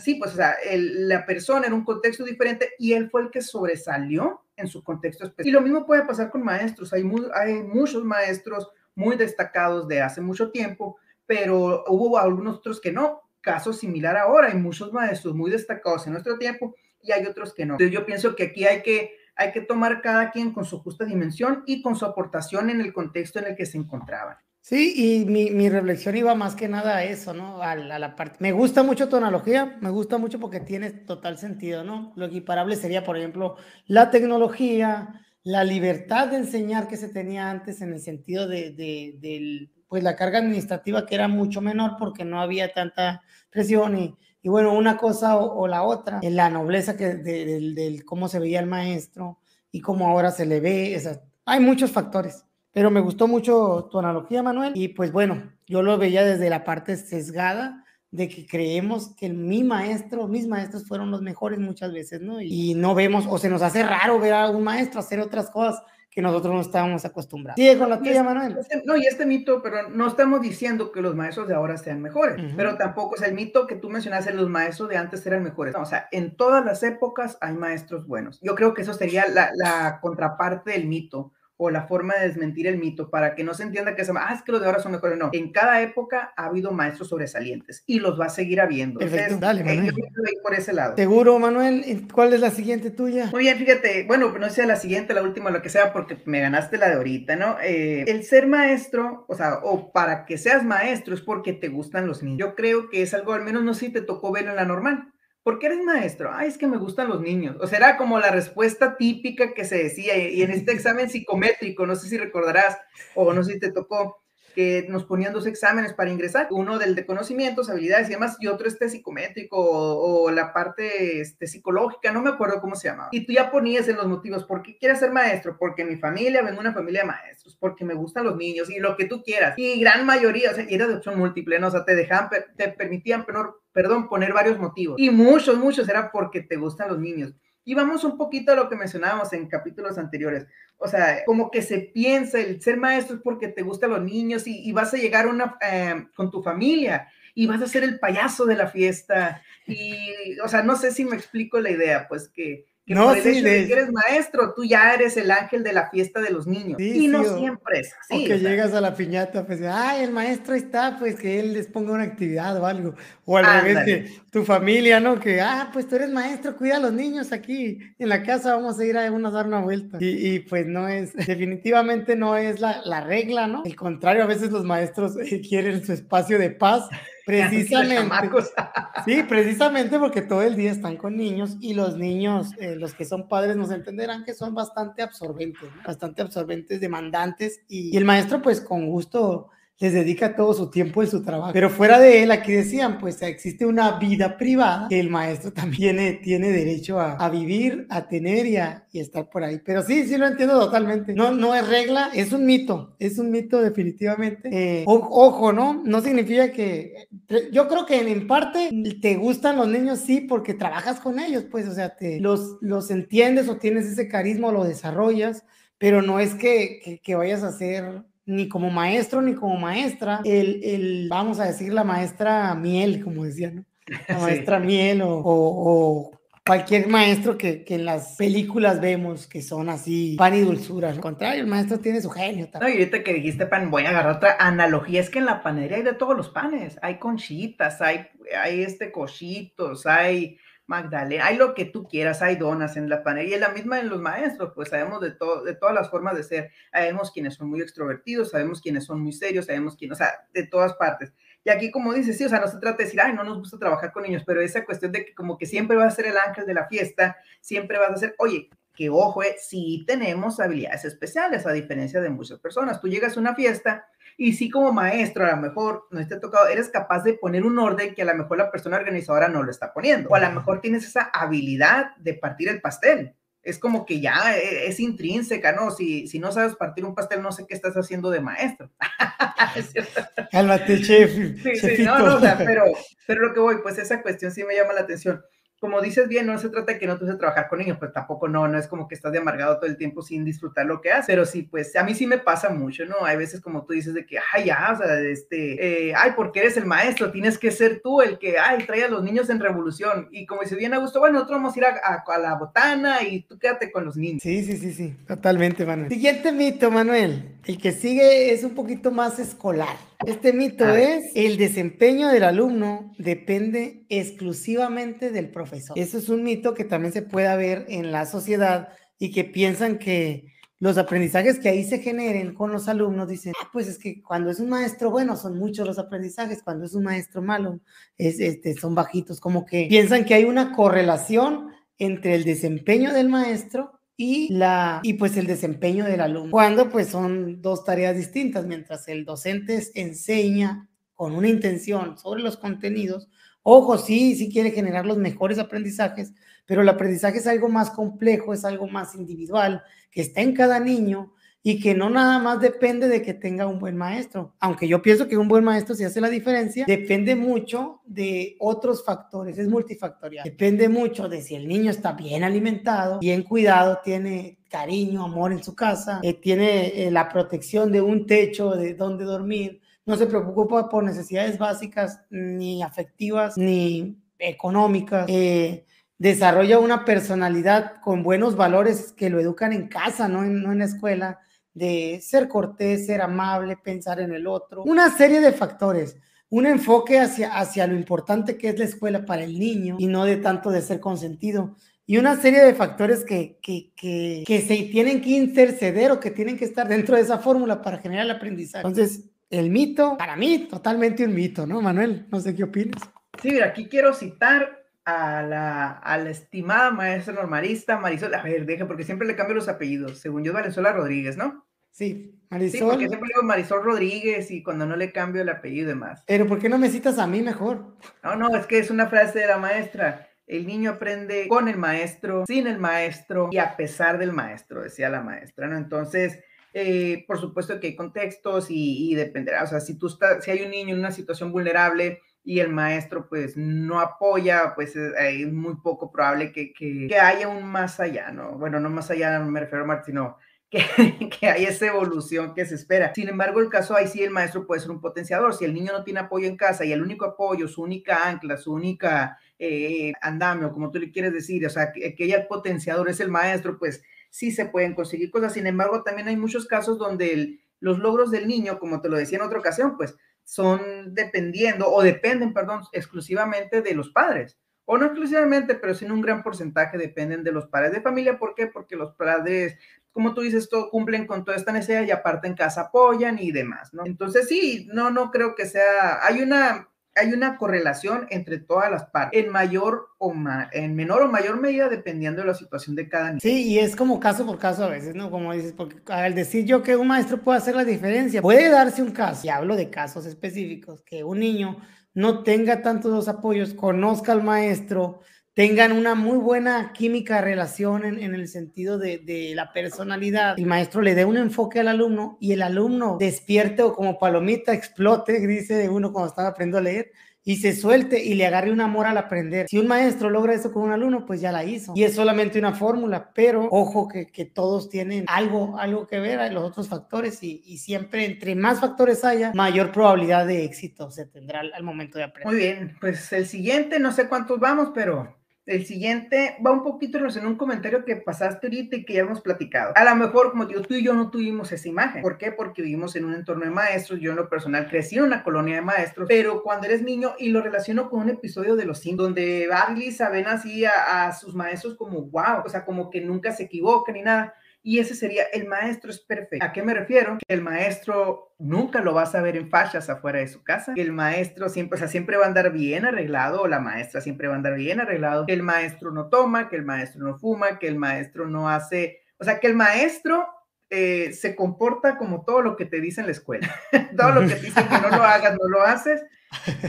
Speaker 1: sí, pues o sea, la persona en un contexto diferente y él fue el que sobresalió en su contexto específico. Y lo mismo puede pasar con maestros. Hay, hay muchos maestros muy destacados de hace mucho tiempo, pero hubo algunos otros que no. Caso similar ahora, hay muchos maestros muy destacados en nuestro tiempo y hay otros que no. Entonces yo pienso que aquí hay que, hay que tomar cada quien con su justa dimensión y con su aportación en el contexto en el que se encontraban.
Speaker 2: Sí, y mi, mi, reflexión iba más que nada a eso, ¿no? A la, parte. Me gusta mucho tu analogía, me gusta mucho porque tiene total sentido, ¿no? Lo equiparable sería, por ejemplo, la tecnología, la libertad de enseñar que se tenía antes en el sentido de, de, de pues la carga administrativa que era mucho menor porque no había tanta presión y, y bueno, una cosa o, la otra, la nobleza que del de, cómo se veía el maestro y cómo ahora se le ve, esa, hay muchos factores pero me gustó mucho tu analogía, Manuel. Y pues bueno, yo lo veía desde la parte sesgada de que creemos que mi maestro, mis maestros fueron los mejores muchas veces, ¿no? Y, no vemos, o se nos hace raro ver a un maestro hacer otras cosas que nosotros no estábamos acostumbrados.
Speaker 1: Sigue con la tuya, Manuel. Este, no, y este mito, pero no estamos diciendo que los maestros de ahora sean mejores, pero tampoco es el mito que tú mencionaste, los maestros de antes eran mejores. o sea, en todas las épocas hay maestros buenos. Yo creo que eso sería la, la contraparte del mito o la forma de desmentir el mito para que no se entienda que, ah, es que los de ahora son mejores. No, en cada época ha habido maestros sobresalientes y los va a seguir habiendo.
Speaker 2: Perfecto, dale,
Speaker 1: eh, Manuel. por ese lado.
Speaker 2: Seguro, Manuel. ¿Cuál es la siguiente tuya?
Speaker 1: Muy bien, fíjate, bueno, no sea la siguiente, la última, lo que sea, porque me ganaste la de ahorita, ¿no? Eh, el ser maestro, o sea, o para que seas maestro es porque te gustan los niños. Yo creo que es algo, al menos no sé si te tocó ver en la normal. ¿Por qué eres maestro? Ay, es que me gustan los niños. O sea, era como la respuesta típica que se decía. Y en este examen psicométrico, no sé si recordarás o no sé si te tocó, que nos ponían dos exámenes para ingresar, uno del de conocimientos, habilidades y demás, y otro este psicométrico o, la parte este, psicológica, no me acuerdo cómo se llamaba. Y tú ya ponías en los motivos, ¿por qué quieres ser maestro? Porque mi familia, vengo de una familia de maestros, porque me gustan los niños y lo que tú quieras. Y gran mayoría, o sea, era de opción múltiple, ¿no? O sea, te dejaban, te permitían, perdón, poner varios motivos. Y muchos, muchos era porque te gustan los niños. Y vamos un poquito a lo que mencionábamos en capítulos anteriores. O sea, como que se piensa el ser maestro es porque te gustan los niños y, vas a llegar una, eh, con tu familia y vas a ser el payaso de la fiesta. Y, o sea, no sé si me explico la idea, pues que no, sí, que eres maestro, tú ya eres el ángel de la fiesta de los niños. y no siempre es así.
Speaker 2: O que llegas a la piñata, pues, ay, el maestro está, pues que él les ponga una actividad o algo. O al revés, que tu familia, ¿no? Que, ah, pues tú eres maestro, cuida a los niños aquí en la casa, vamos a ir a, a dar una vuelta. Y, pues no es, definitivamente no es la, la regla, ¿no? Al contrario, a veces los maestros eh, quieren su espacio de paz Precisamente. sí, precisamente porque todo el día están con niños y los niños, eh, los que son padres, nos entenderán que son bastante absorbentes, bastante absorbentes, demandantes y, y el maestro pues con gusto les dedica todo su tiempo y su trabajo. Pero fuera de él, aquí decían, pues existe una vida privada que el maestro también tiene, derecho a, vivir, a tener y a y estar por ahí. Pero sí, sí lo entiendo totalmente. No, no es regla, es un mito, es un mito definitivamente. Eh, ojo, ¿no? No significa que... Yo creo que en parte te gustan los niños, sí, porque trabajas con ellos, pues, o sea, te, los, los entiendes o tienes ese carisma lo desarrollas, pero no es que, que, que vayas a ser ni como maestro ni como maestra, el, el, vamos a decir, la maestra miel, como decía, ¿no? La maestra miel o, o, cualquier maestro que, que, en las películas vemos que son así, pan y dulzura. Al contrario, el maestro tiene su genio
Speaker 1: también. No, y ahorita que dijiste pan, voy a agarrar otra analogía. Es que en la panería hay de todos los panes. Hay conchitas, hay, hay este cochitos, hay Magdalena, hay lo que tú quieras, hay donas en la panel y es la misma en los maestros, pues sabemos de todo, de todas las formas de ser, sabemos quienes son muy extrovertidos, sabemos quiénes son muy serios, sabemos quién, o sea, de todas partes. Y aquí, como dices, sí, o sea, no se trata de decir, ay, no nos gusta trabajar con niños, pero esa cuestión de que como que siempre vas a ser el ángel de la fiesta, siempre vas a ser, oye, que ojo, eh, sí tenemos habilidades especiales, a diferencia de muchas personas. Tú llegas a una fiesta y sí como maestro, a lo mejor no te ha tocado, eres capaz de poner un orden que a lo mejor la persona organizadora no lo está poniendo. O a lo mejor tienes esa habilidad de partir el pastel. Es como que ya e, es, intrínseca, ¿no? Si, si no sabes partir un pastel, no sé qué estás haciendo de maestro.
Speaker 2: Cálmate, chef.
Speaker 1: Sí, sí, no, no, o sea, pero, pero lo que voy, pues esa cuestión sí me llama la atención como dices bien, no se trata de que no te guste trabajar con niños, pues tampoco no, no es como que estás de amargado todo el tiempo sin disfrutar lo que haces, pero sí, pues a mí sí me pasa mucho, ¿no? Hay veces como tú dices de que, ay, ya, o sea, este, eh, ay, porque eres el maestro, tienes que ser tú el que, ay, trae a los niños en revolución. Y como dice bien a gusto, bueno, nosotros vamos a ir a, la botana y tú quédate con los niños.
Speaker 2: Sí, sí, sí, sí, totalmente, Manuel. Siguiente mito, Manuel. El que sigue es un poquito más escolar. Este mito es el desempeño del alumno depende exclusivamente del profesor. Eso es un mito que también se puede ver en la sociedad y que piensan que los aprendizajes que ahí se generen con los alumnos dicen, ah, pues es que cuando es un maestro bueno son muchos los aprendizajes, cuando es un maestro malo es, este, son bajitos, como que piensan que hay una correlación entre el desempeño del maestro y, la, y pues el desempeño del alumno, cuando pues son dos tareas distintas, mientras el docente enseña con una intención sobre los contenidos, ojo, sí, sí quiere generar los mejores aprendizajes, pero el aprendizaje es algo más complejo, es algo más individual, que está en cada niño y que no nada más depende de que tenga un buen maestro. Aunque yo pienso que un buen maestro sí hace la diferencia, depende mucho de otros factores, es multifactorial. Depende mucho de si el niño está bien alimentado, bien cuidado, tiene cariño, amor en su casa, eh, tiene eh, la protección de un techo, de donde dormir, no se preocupa por necesidades básicas, ni afectivas, ni económicas. Eh, desarrolla una personalidad con buenos valores que lo educan en casa, no en la escuela de ser cortés, ser amable, pensar en el otro, una serie de factores, un enfoque hacia, hacia lo importante que es la escuela para el niño y no de tanto de ser consentido. Y una serie de factores que, que, que, que se tienen que interceder o que tienen que estar dentro de esa fórmula para generar el aprendizaje. Entonces, el mito, para mí, totalmente un mito, ¿no, Manuel? No sé qué opinas.
Speaker 1: Sí, aquí quiero citar a la, a la estimada maestra normalista Marisol. A ver, deja, porque siempre le cambio los apellidos. Según yo, Valenzuela Rodríguez, ¿no?
Speaker 2: Sí,
Speaker 1: Marisol. Sí, porque siempre digo Marisol Rodríguez y cuando no le cambio el apellido y demás.
Speaker 2: Pero ¿por qué no me citas a mí mejor?
Speaker 1: No, no, es que es una frase de la maestra. El niño aprende con el maestro, sin el maestro y a pesar del maestro, decía la maestra, ¿no? Entonces, eh, por supuesto que hay contextos y, dependerá, o sea, si tú estás, si hay un niño en una situación vulnerable y el maestro pues no apoya, pues es, es muy poco probable que, que, haya un más allá, ¿no? Bueno, no más allá, me refiero a Martín, no que, que, hay esa evolución que se espera. Sin embargo, el caso ahí sí el maestro puede ser un potenciador. Si el niño no tiene apoyo en casa y el único apoyo, su única ancla, su única eh, andamio, como tú le quieres decir, o sea, que, que haya potenciador es el maestro, pues sí se pueden conseguir cosas. Sin embargo, también hay muchos casos donde el, los logros del niño, como te lo decía en otra ocasión, pues son dependiendo o dependen, perdón, exclusivamente de los padres o no exclusivamente, pero sí en un gran porcentaje dependen de los padres de familia. ¿Por qué? Porque los padres como tú dices, todo, cumplen con toda esta necesidad y aparte en casa apoyan y demás, ¿no? Entonces sí, no, no creo que sea, hay una, hay una correlación entre todas las partes, en mayor o en menor o mayor medida dependiendo de la situación de cada niño.
Speaker 2: Sí, y es como caso por caso a veces, ¿no? Como dices, porque al decir yo que un maestro puede hacer la diferencia, puede darse un caso, y hablo de casos específicos, que un niño no tenga tantos apoyos, conozca al maestro, tengan una muy buena química, relación en, en el sentido de, de, la personalidad. El maestro le dé un enfoque al alumno y el alumno despierte o como palomita explote, dice uno cuando está aprendiendo a leer, y se suelte y le agarre un amor al aprender. Si un maestro logra eso con un alumno, pues ya la hizo. Y es solamente una fórmula, pero ojo que, que todos tienen algo, algo que ver, hay los otros factores y, y, siempre entre más factores haya, mayor probabilidad de éxito se tendrá al, al momento de aprender.
Speaker 1: Muy bien, pues el siguiente, no sé cuántos vamos, pero El siguiente va un poquito en un comentario que pasaste ahorita y que ya hemos platicado. A lo mejor, como digo, tú y yo no tuvimos esa imagen. ¿Por qué? Porque vivimos en un entorno de maestros. Yo en lo personal crecí en una colonia de maestros, pero cuando eres niño, y lo relaciono con un episodio de Los Simpsons, donde Barley saben así a, a sus maestros como, wow, o sea, como que nunca se equivocan ni nada y ese sería el maestro es perfecto. ¿A qué me refiero? Que el maestro nunca lo vas a ver en fachas afuera de su casa, el maestro siempre, o sea, siempre va a andar bien arreglado, o la maestra siempre va a andar bien arreglado, que el maestro no toma, que el maestro no fuma, que el maestro no hace, o sea, que el maestro eh, se comporta como todo lo que te dice en la escuela. todo lo que te dicen que no lo hagas, no lo haces.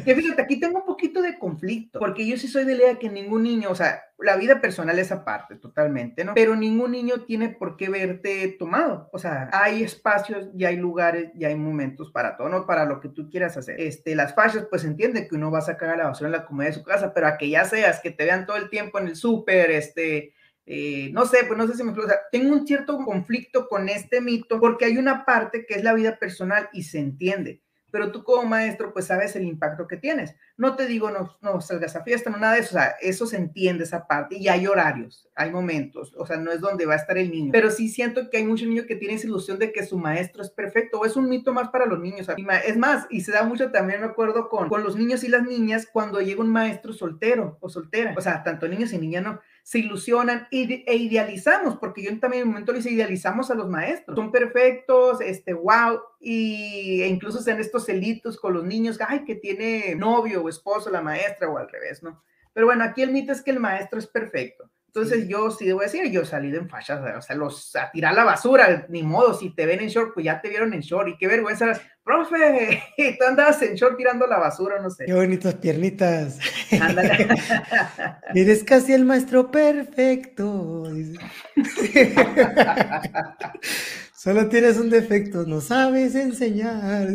Speaker 1: Que fíjate, aquí tengo un poquito de conflicto, porque yo sí soy de la idea que ningún niño, o sea, la vida personal es aparte totalmente, ¿no? Pero ningún niño tiene por qué verte tomado. O sea, hay espacios y hay lugares y hay momentos para todo, ¿no? Para lo que tú quieras hacer. Este, las fachas, pues entiende que uno va a sacar a la basura en la comida de su casa, pero a que ya seas, que te vean todo el tiempo en el súper, este, eh, no sé, pues no sé si me explico, o sea, tengo un cierto conflicto con este mito porque hay una parte que es la vida personal y se entiende, pero tú como maestro pues sabes el impacto que tienes. No te digo no, no salgas a fiesta, no nada de eso, o sea, eso se entiende esa parte y hay horarios, hay momentos, o sea, no es donde va a estar el niño, pero sí siento que hay muchos niños que tienen esa ilusión de que su maestro es perfecto o es un mito más para los niños. Es más, y se da mucho también, me acuerdo, con, con los niños y las niñas cuando llega un maestro soltero o soltera, o sea, tanto niños y niñas no se ilusionan e idealizamos, porque yo también en un momento les idealizamos a los maestros. Son perfectos, este, wow, y e incluso en estos celitos con los niños, ay, que tiene novio o esposo la maestra o al revés, ¿no? Pero bueno, aquí el mito es que el maestro es perfecto. Entonces yo sí debo decir, yo he salido en fachas, o sea, los a tirar la basura, ni modo, si te ven en short, pues ya te vieron en short, y qué vergüenza, profe, tú andabas en short tirando la basura, no sé.
Speaker 2: Qué bonitas piernitas. Ándale. Eres casi el maestro perfecto. Solo tienes un defecto, no sabes enseñar.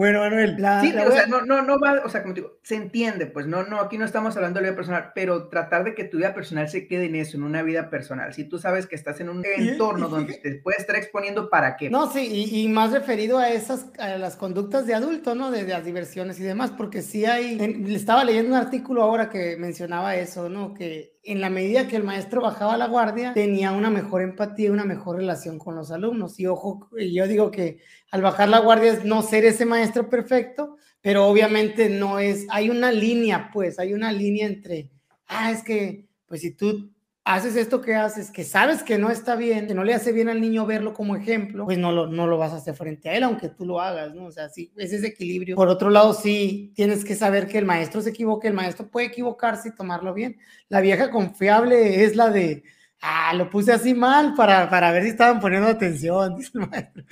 Speaker 2: Bueno, Manuel,
Speaker 1: sí, o sea, no, no, no va, o sea, como te digo, se entiende, pues no, no, aquí no estamos hablando de vida personal, pero tratar de que tu vida personal se quede en eso, en una vida personal. Si tú sabes que estás en un entorno donde te puedes estar exponiendo, ¿para qué?
Speaker 2: No, sí, y, más referido a esas, a las conductas de adulto, ¿no? De, las diversiones y demás, porque sí hay, le estaba leyendo un artículo ahora que mencionaba eso, ¿no? Que en la medida que el maestro bajaba la guardia, tenía una mejor empatía, una mejor relación con los alumnos. Y ojo, yo digo que al bajar la guardia es no ser ese maestro perfecto, pero obviamente no es, hay una línea, pues, hay una línea entre, ah, es que, pues si tú haces esto que haces, que sabes que no está bien, que no le hace bien al niño verlo como ejemplo, pues no lo, no lo vas a hacer frente a él, aunque tú lo hagas, ¿no? O sea, sí, es ese equilibrio. Por otro lado, sí, tienes que saber que el maestro se equivoque, el maestro puede equivocarse y tomarlo bien. La vieja confiable es la de, ah, lo puse así mal para, para ver si estaban poniendo atención, dice el maestro.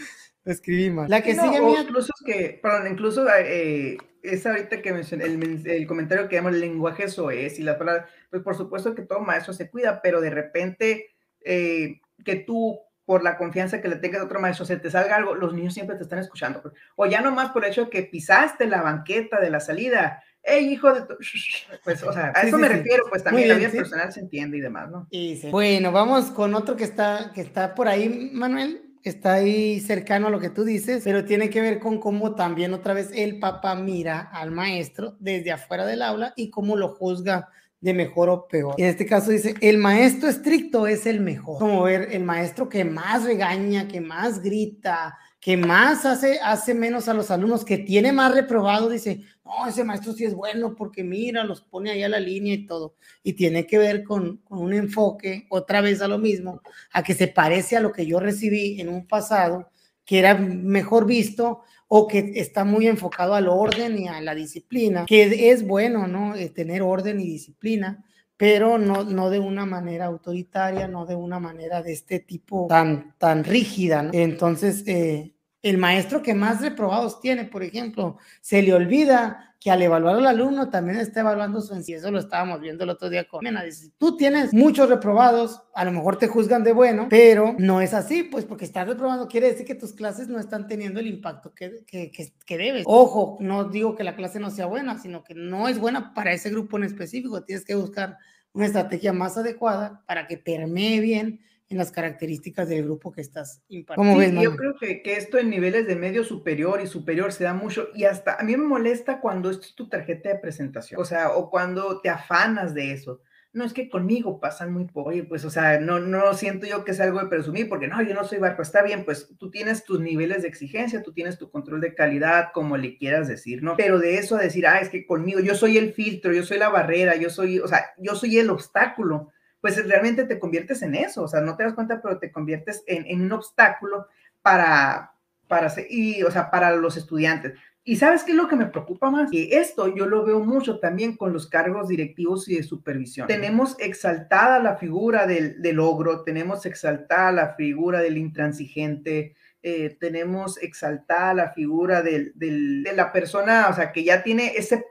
Speaker 2: Lo escribí mal.
Speaker 1: La que sigue mía... Incluso que, perdón, incluso eh, es ahorita que mencioné el, el, comentario que llama el lenguaje es y las palabras, pues por supuesto que todo maestro se cuida, pero de repente eh, que tú por la confianza que le tengas a otro maestro, se te salga algo, los niños siempre te están escuchando. O ya nomás por el hecho de que pisaste la banqueta de la salida, hey, hijo de tu... Pues, o sea, a eso me refiero, pues también la vida personal se entiende y demás, ¿no?
Speaker 2: Y bueno, vamos con otro que está, que está por ahí, Manuel está ahí cercano a lo que tú dices, pero tiene que ver con cómo también otra vez el papá mira al maestro desde afuera del aula y cómo lo juzga de mejor o peor. En este caso dice, el maestro estricto es el mejor. Como ver el maestro que más regaña, que más grita, que más hace, hace menos a los alumnos, que tiene más reprobado, dice, no, ese maestro sí es bueno porque mira, los pone ahí a la línea y todo. Y tiene que ver con, con, un enfoque, otra vez a lo mismo, a que se parece a lo que yo recibí en un pasado, que era mejor visto o que está muy enfocado al orden y a la disciplina, que es bueno, ¿no? Eh, tener orden y disciplina, pero no, no de una manera autoritaria, no de una manera de este tipo tan, tan rígida. Entonces, eh, el maestro que más reprobados tiene, por ejemplo, se le olvida que al evaluar al alumno también está evaluando su encierro. Eso lo estábamos viendo el otro día con Mena. Dice, tú tienes muchos reprobados, a lo mejor te juzgan de bueno, pero no es así, pues porque estás reprobando quiere decir que tus clases no están teniendo el impacto que, que, que, que debes. Ojo, no digo que la clase no sea buena, sino que no es buena para ese grupo en específico. Tienes que buscar una estrategia más adecuada para que permee bien en las características del grupo que estás impartiendo.
Speaker 1: Sí, yo creo que, que, esto en niveles de medio superior y superior se da mucho y hasta a mí me molesta cuando esto es tu tarjeta de presentación, o sea, o cuando te afanas de eso no es que conmigo pasan muy poco, oye, pues, o sea, no, no siento yo que es algo de presumir, porque no, yo no soy barco, está bien, pues tú tienes tus niveles de exigencia, tú tienes tu control de calidad, como le quieras decir, ¿no? Pero de eso a decir, ah, es que conmigo, yo soy el filtro, yo soy la barrera, yo soy, o sea, yo soy el obstáculo, pues realmente te conviertes en eso, o sea, no te das cuenta, pero te conviertes en, en un obstáculo para, para, y, o sea, para los estudiantes. Y sabes qué es lo que me preocupa más? Que esto yo lo veo mucho también con los cargos directivos y de supervisión. Tenemos exaltada la figura del, del logro, tenemos exaltada la figura del intransigente, eh, tenemos exaltada la figura del, del, de la persona, o sea, que ya tiene ese,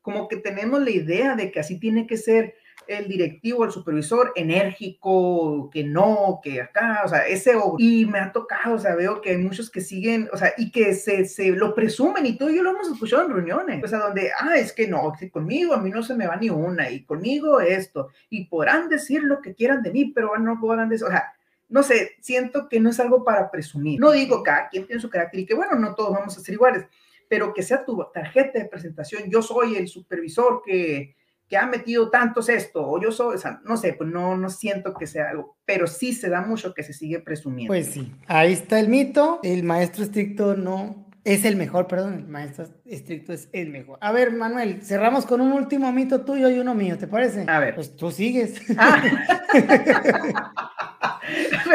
Speaker 1: como que tenemos la idea de que así tiene que ser el directivo, el supervisor enérgico, que no, que acá, o sea, ese y me ha tocado, o sea, veo que hay muchos que siguen, o sea, y que se, se lo presumen y todo, yo lo hemos escuchado en reuniones, o sea, donde, ah, es que no, que conmigo a mí no se me va ni una, y conmigo esto, y podrán decir lo que quieran de mí, pero no podrán decir, o sea, no sé, siento que no es algo para presumir. No digo cada quien tiene su carácter y que, bueno, no todos vamos a ser iguales, pero que sea tu tarjeta de presentación, yo soy el supervisor que que ha metido tantos esto, o yo soy, o sea, no sé, pues no, no siento que sea algo, pero sí se da mucho que se sigue presumiendo.
Speaker 2: Pues sí, ahí está el mito, el maestro estricto no es el mejor, perdón, el maestro estricto es el mejor. A ver, Manuel, cerramos con un último mito tuyo y uno mío, ¿te parece?
Speaker 1: A ver.
Speaker 2: Pues tú sigues.
Speaker 1: Ah.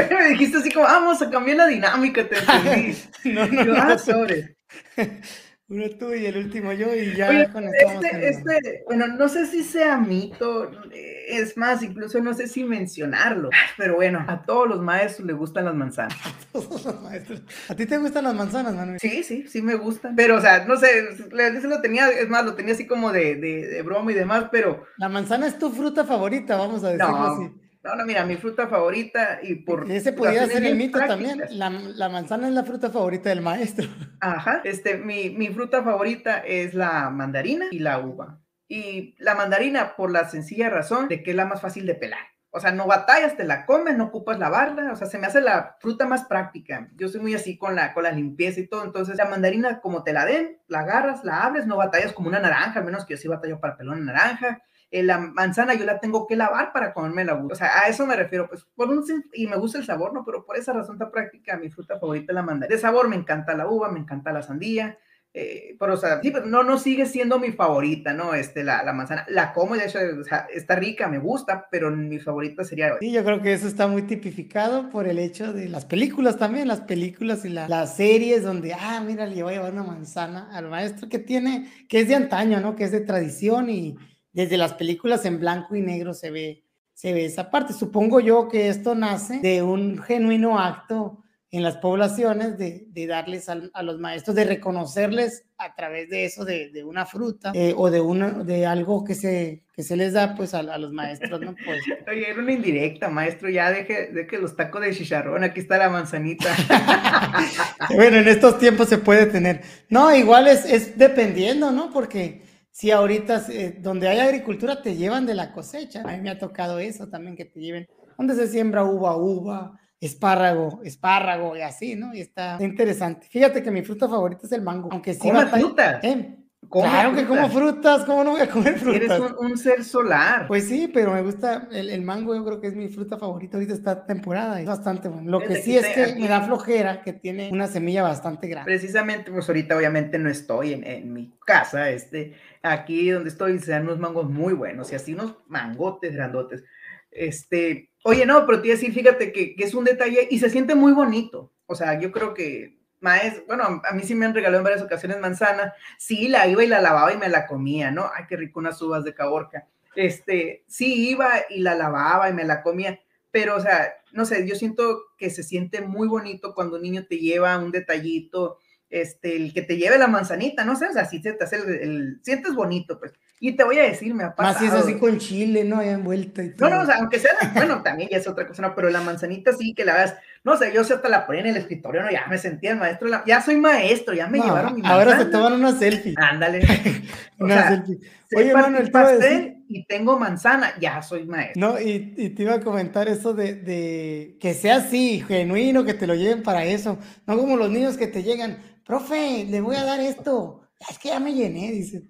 Speaker 1: me dijiste así como, vamos a cambiar la dinámica, te entendí. no, no, no. Ah, sobre.
Speaker 2: Uno tú y el último yo y ya con
Speaker 1: este, este, bueno, no sé si sea mito, es más, incluso no sé si mencionarlo, pero bueno, a todos los maestros les gustan las manzanas.
Speaker 2: A todos los maestros. ¿A ti te gustan las manzanas, Manuel?
Speaker 1: Sí, sí, sí me gustan, pero o sea, no sé, lo tenía, es más, lo tenía así como de, de, de broma y demás, pero...
Speaker 2: La manzana es tu fruta favorita, vamos a decirlo así.
Speaker 1: No, no, mira, mi fruta favorita y por...
Speaker 2: Ese podría ser el mito también. La, la, manzana es la fruta favorita del maestro.
Speaker 1: Ajá, este, mi, mi fruta favorita es la mandarina y la uva. Y la mandarina por la sencilla razón de que es la más fácil de pelar. O sea, no batallas, te la comes, no ocupas lavarla, o sea, se me hace la fruta más práctica. Yo soy muy así con la, con la limpieza y todo, entonces la mandarina como te la den, la agarras, la abres, no batallas como una naranja, al menos que yo sí batallo para pelar una naranja, eh, la manzana yo la tengo que lavar para comerme la uva. O sea, a eso me refiero, pues, por un, y me gusta el sabor, ¿no? Pero por esa razón tan práctica, mi fruta favorita es la mandarina. De sabor me encanta la uva, me encanta la sandía, eh, pero, o sea, sí, pero no, no sigue siendo mi favorita, ¿no? Este, la, la manzana, la como y de hecho, o sea, está rica, me gusta, pero mi favorita sería...
Speaker 2: Sí, yo creo que eso está muy tipificado por el hecho de las películas también, las películas y las series donde, ah, mira, le voy a llevar una manzana al maestro que tiene, que es de antaño, ¿no? Que es de tradición y desde las películas en blanco y negro se ve, se ve esa parte. Supongo yo que esto nace de un genuino acto en las poblaciones de, de darles a, los maestros, de reconocerles a través de eso, de, de una fruta eh, o de, una, de algo que se, que se les da pues a, los maestros, ¿no? Pues,
Speaker 1: Oye, era una indirecta, maestro, ya deje, deje los tacos de chicharrón, aquí está la manzanita.
Speaker 2: bueno, en estos tiempos se puede tener. No, igual es, es dependiendo, ¿no? Porque si ahorita eh, donde hay agricultura te llevan de la cosecha. A mí me ha tocado eso también, que te lleven donde se siembra uva, uva, espárrago, espárrago y así, ¿no? Y está interesante. Fíjate que mi fruta favorita es el mango, aunque sí.
Speaker 1: ¿Come fruta?
Speaker 2: ¿eh? Claro que como frutas, ¿cómo no voy a comer frutas?
Speaker 1: Eres un, ser solar.
Speaker 2: Pues sí, pero me gusta el, el, mango, yo creo que es mi fruta favorita ahorita esta temporada, es bastante bueno. Lo que sí es que me da flojera, que tiene una semilla bastante grande.
Speaker 1: Precisamente, pues ahorita obviamente no estoy en, en mi casa, este, aquí donde estoy se dan unos mangos muy buenos y así unos mangotes grandotes. Este, oye, no, pero te iba a decir, fíjate que, que es un detalle y se siente muy bonito. O sea, yo creo que maestro, bueno, a mí sí me han regalado en varias ocasiones manzana, sí, la iba y la lavaba y me la comía, ¿no? Ay, qué rico unas uvas de caborca. Este, sí, iba y la lavaba y me la comía, pero, o sea, no sé, yo siento que se siente muy bonito cuando un niño te lleva un detallito, este, el que te lleve la manzanita, no sé, o sea, si te hace el, sientes bonito, pues. Y te voy a decir, me ha pasado.
Speaker 2: Más si es así con chile, ¿no? Ya envuelto y
Speaker 1: todo. No, no, o sea, aunque sea, bueno, también ya es otra cosa, no, pero la manzanita sí, que la hagas, No sé, yo hasta la ponía en el escritorio, no, ya me sentía el maestro, ya soy maestro, ya me llevaron mi
Speaker 2: Ahora se toman una selfie.
Speaker 1: Ándale. una selfie. Oye, Manuel, pastel y tengo manzana, ya soy maestro.
Speaker 2: No, y, y te iba a comentar eso de, de, que sea así, genuino, que te lo lleven para eso. No como los niños que te llegan, profe, le voy a dar esto. Es que ya me llené, dice.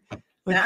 Speaker 2: Pues,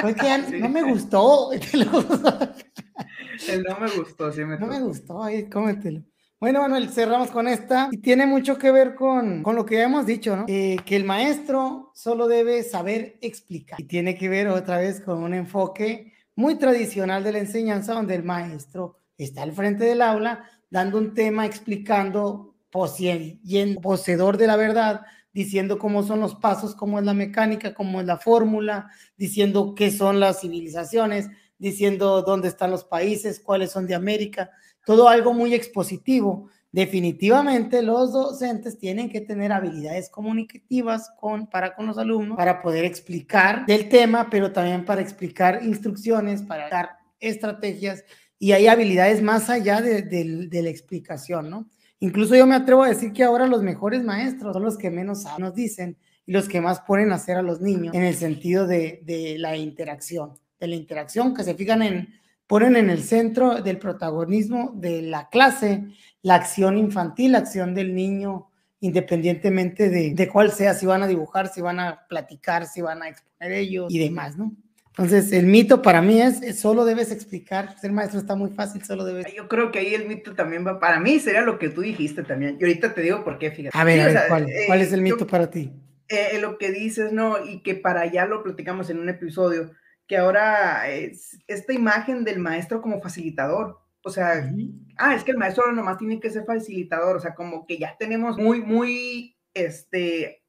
Speaker 2: pues que ya no me gustó.
Speaker 1: El no me gustó, sí me
Speaker 2: No me gustó, ahí cómetelo. Bueno, Manuel, cerramos con esta. Tiene mucho que ver con, con lo que ya hemos dicho, ¿no? Eh, que el maestro solo debe saber explicar. Y tiene que ver otra vez con un enfoque muy tradicional de la enseñanza donde el maestro está al frente del aula dando un tema, explicando, poseedor de la verdad, diciendo cómo son los pasos, cómo es la mecánica, cómo es la fórmula, diciendo qué son las civilizaciones, diciendo dónde están los países, cuáles son de América todo algo muy expositivo. Definitivamente los docentes tienen que tener habilidades comunicativas con, para con los alumnos para poder explicar del tema, pero también para explicar instrucciones, para dar estrategias y hay habilidades más allá de, la explicación, ¿no? Incluso yo me atrevo a decir que ahora los mejores maestros son los que menos nos dicen y los que más ponen a hacer a los niños en el sentido de, de la interacción, de la interacción, que se fijan en ponen en el centro del protagonismo de la clase la acción infantil, la acción del niño, independientemente de, de, cuál sea, si van a dibujar, si van a platicar, si van a exponer ellos y demás, ¿no? Entonces, el mito para mí es, solo debes explicar, ser maestro está muy fácil, solo debes...
Speaker 1: Yo creo que ahí el mito también va, para mí sería lo que tú dijiste también, y ahorita te digo por qué, fíjate.
Speaker 2: A ver, a ver, ¿cuál, ¿cuál es el mito para ti?
Speaker 1: Eh, lo que dices, ¿no? Y que para allá lo platicamos en un episodio, que ahora es esta imagen del maestro como facilitador. O sea, ah, es que el maestro ahora nomás tiene que ser facilitador, o sea, como que ya tenemos muy, muy, este,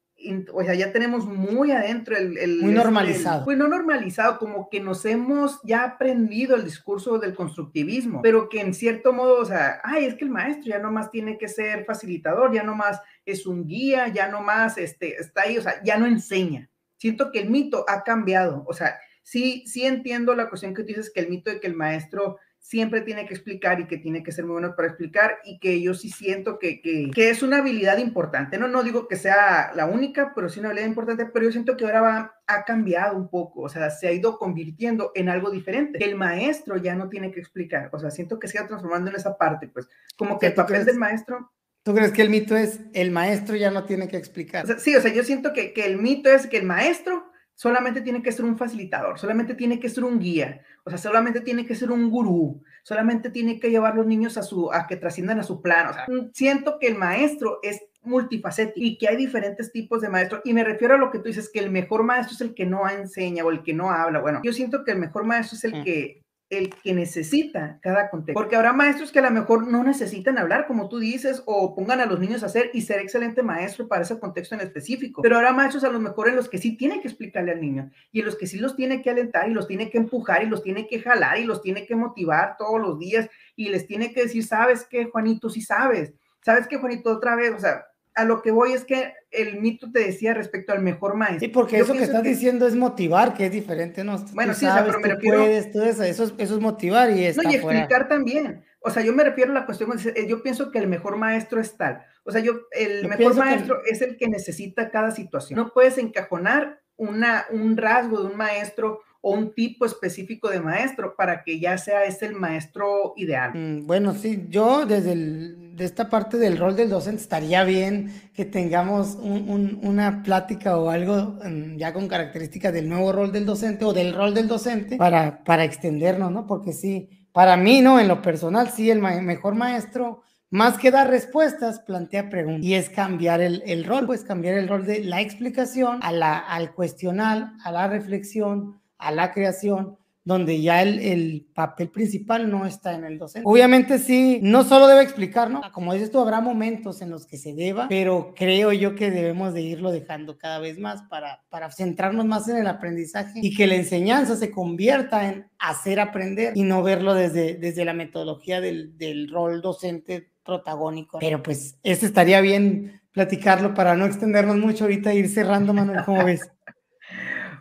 Speaker 1: o sea, ya tenemos muy adentro el... el
Speaker 2: muy normalizado.
Speaker 1: El, pues no normalizado, como que nos hemos ya aprendido el discurso del constructivismo, pero que en cierto modo, o sea, ay, es que el maestro ya nomás tiene que ser facilitador, ya nomás es un guía, ya nomás este, está ahí, o sea, ya no enseña. Siento que el mito ha cambiado, o sea, sí, sí entiendo la cuestión que tú dices, que el mito de que el maestro siempre tiene que explicar y que tiene que ser muy bueno para explicar y que yo sí siento que, que, es una habilidad importante. No, no digo que sea la única, pero sí una habilidad importante, pero yo siento que ahora va, ha cambiado un poco, o sea, se ha ido convirtiendo en algo diferente. El maestro ya no tiene que explicar, o sea, siento que se ha transformando en esa parte, pues, como que el papel del maestro
Speaker 2: ¿Tú crees que el mito es el maestro ya no tiene que explicar?
Speaker 1: sí, o sea, yo siento que, que, el mito es que el maestro solamente tiene que ser un facilitador, solamente tiene que ser un guía, o sea, solamente tiene que ser un gurú, solamente tiene que llevar a los niños a, su, a que trasciendan a su plan. O sea, siento que el maestro es multifacético y que hay diferentes tipos de maestros. Y me refiero a lo que tú dices, que el mejor maestro es el que no enseña o el que no habla. Bueno, yo siento que el mejor maestro es el mm. que el que necesita cada contexto. Porque habrá maestros que a lo mejor no necesitan hablar, como tú dices, o pongan a los niños a hacer y ser excelente maestro para ese contexto en específico. Pero habrá maestros a lo mejor en los que sí tiene que explicarle al niño y en los que sí los tiene que alentar y los tiene que empujar y los tiene que jalar y los tiene que motivar todos los días y les tiene que decir, ¿sabes qué, Juanito? Sí sabes. ¿Sabes qué, Juanito? Otra vez, o sea, a lo que voy es que el mito te decía respecto al mejor maestro.
Speaker 2: Sí, porque eso que estás diciendo es motivar, que es diferente, ¿no?
Speaker 1: Bueno, sí, pero me refiero...
Speaker 2: Puedes, eso, eso, es, motivar y está
Speaker 1: No, y explicar también. O sea, yo me refiero a la cuestión, yo pienso que el mejor maestro es tal. O sea, yo, el mejor maestro es el que necesita cada situación. No puedes encajonar una, un rasgo de un maestro o un tipo específico de maestro para que ya sea ese el maestro ideal.
Speaker 2: Mm, bueno, sí, yo desde de esta parte del rol del docente estaría bien que tengamos una plática o algo mm, ya con características del nuevo rol del docente o del rol del docente para, para extendernos, ¿no? Porque sí, para mí, ¿no? En lo personal, sí, el mejor maestro más que dar respuestas, plantea preguntas. Y es cambiar el, el, rol, pues cambiar el rol de la explicación a la, al cuestionar, a la reflexión, a la creación, donde ya el, el, papel principal no está en el docente. Obviamente sí, no solo debe explicar, ¿no? Como dices tú, habrá momentos en los que se deba, pero creo yo que debemos de irlo dejando cada vez más para, para centrarnos más en el aprendizaje y que la enseñanza se convierta en hacer aprender y no verlo desde, desde la metodología del, del rol docente protagónico. Pero pues este estaría bien platicarlo para no extendernos mucho ahorita e ir cerrando, Manuel, ¿cómo ves?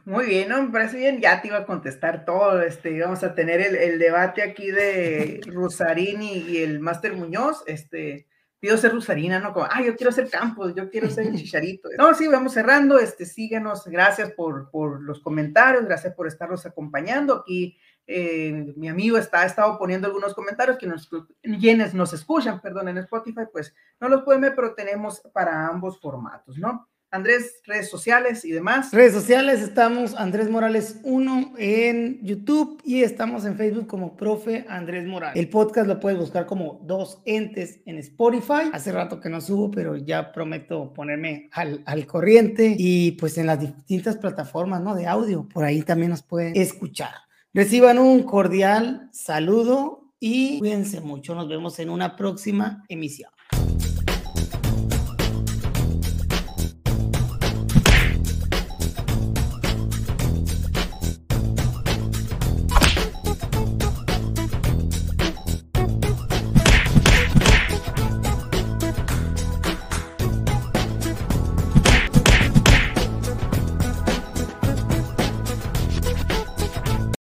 Speaker 1: Muy bien, ¿no? Me parece bien. Ya te iba a contestar todo. Este, vamos a tener el, debate aquí de Rusarín y, el Máster Muñoz. Este, pido ser Rusarina, ¿no? Como, ah, yo quiero ser Campos, yo quiero ser Chicharito. No, sí, vamos cerrando, este, síganos, gracias por, por los comentarios, gracias por estarnos acompañando. Aquí eh, mi amigo está, ha estado poniendo algunos comentarios que nos, quienes nos escuchan, perdón, en Spotify, pues no los pueden ver, pero tenemos para ambos formatos, ¿no? Andrés, redes sociales y demás.
Speaker 2: Redes sociales, estamos Andrés Morales 1 en YouTube y estamos en Facebook como Profe Andrés Morales. El podcast lo puedes buscar como Dos Entes en Spotify. Hace rato que no subo, pero ya prometo ponerme al, al corriente y pues en las distintas plataformas ¿no? de audio. Por ahí también nos pueden escuchar. Reciban un cordial saludo y cuídense mucho. Nos vemos en una próxima emisión.